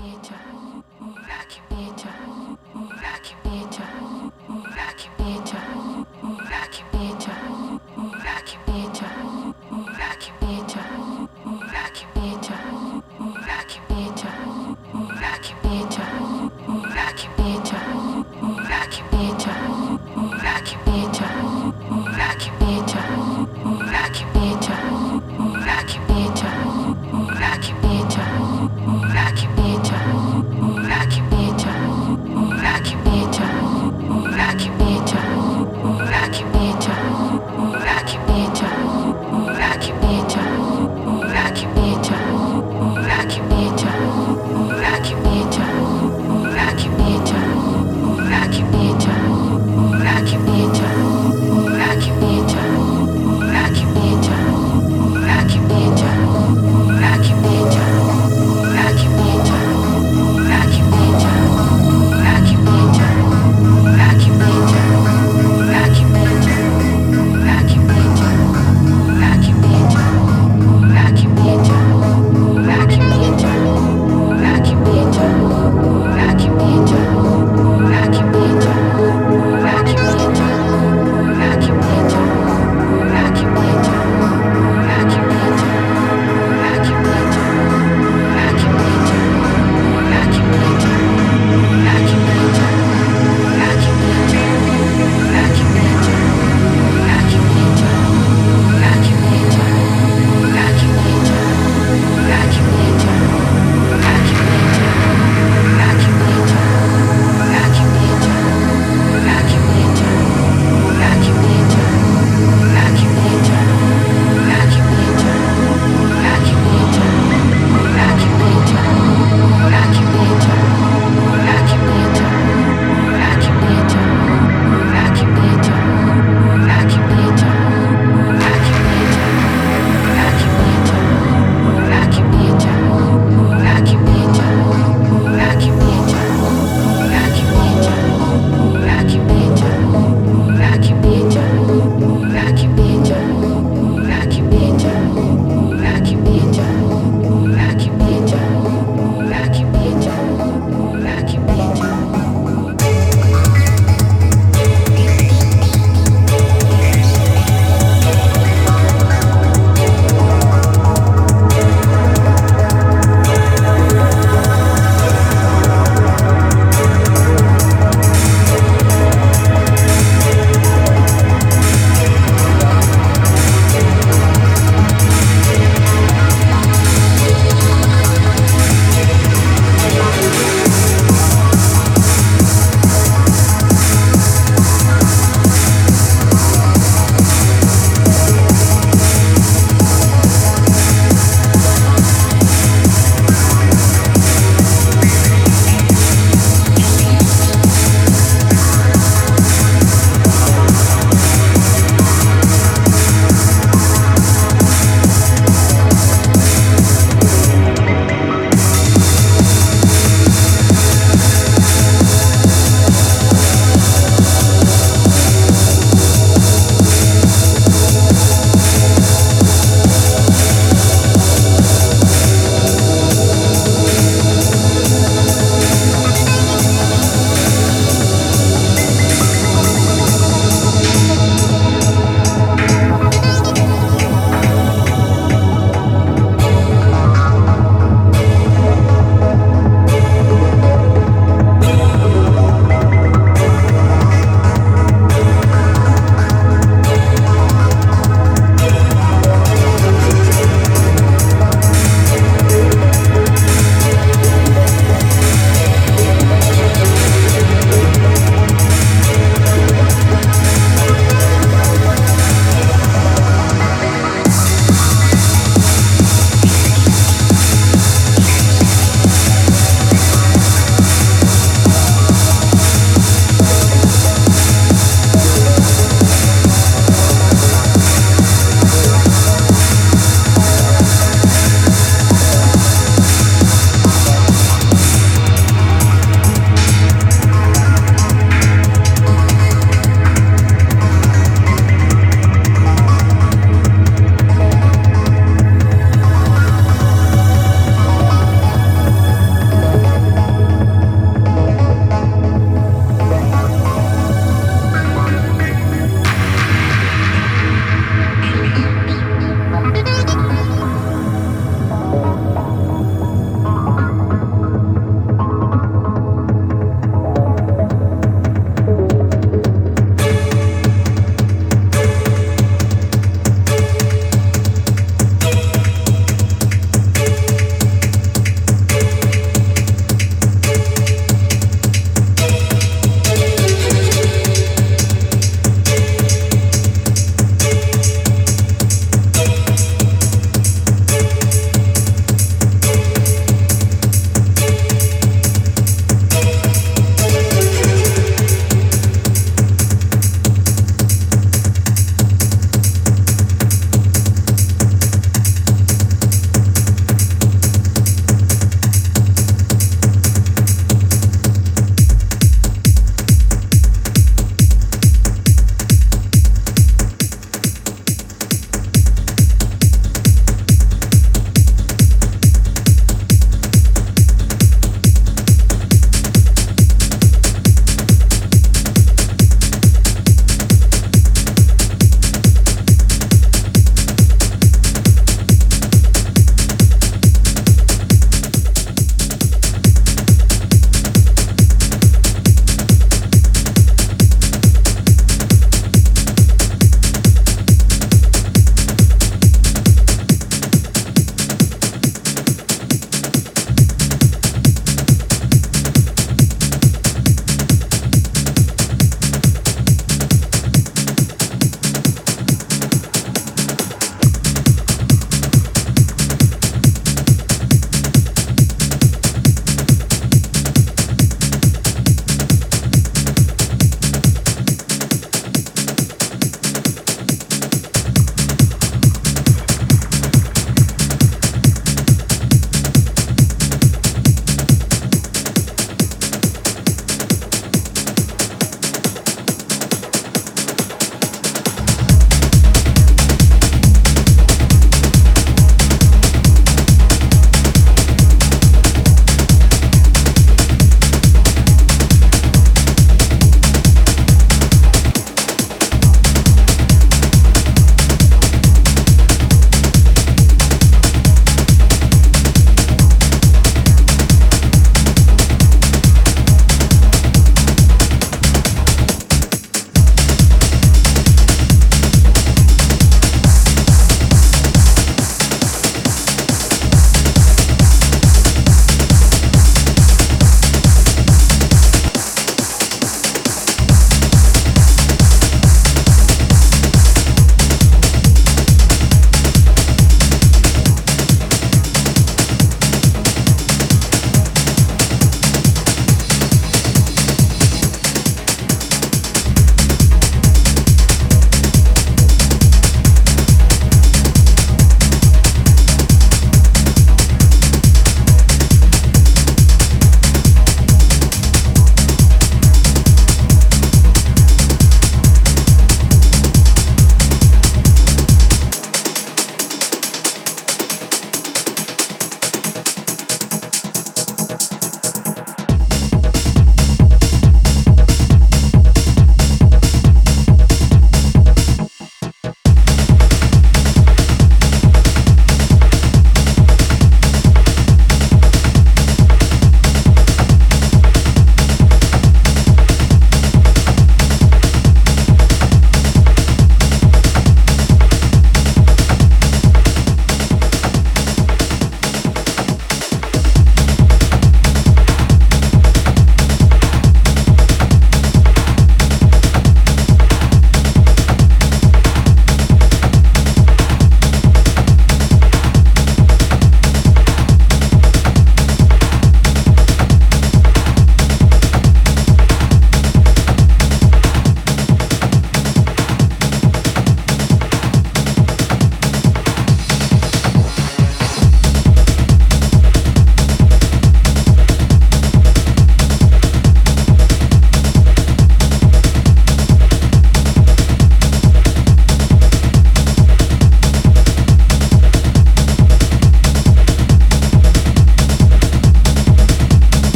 你讲。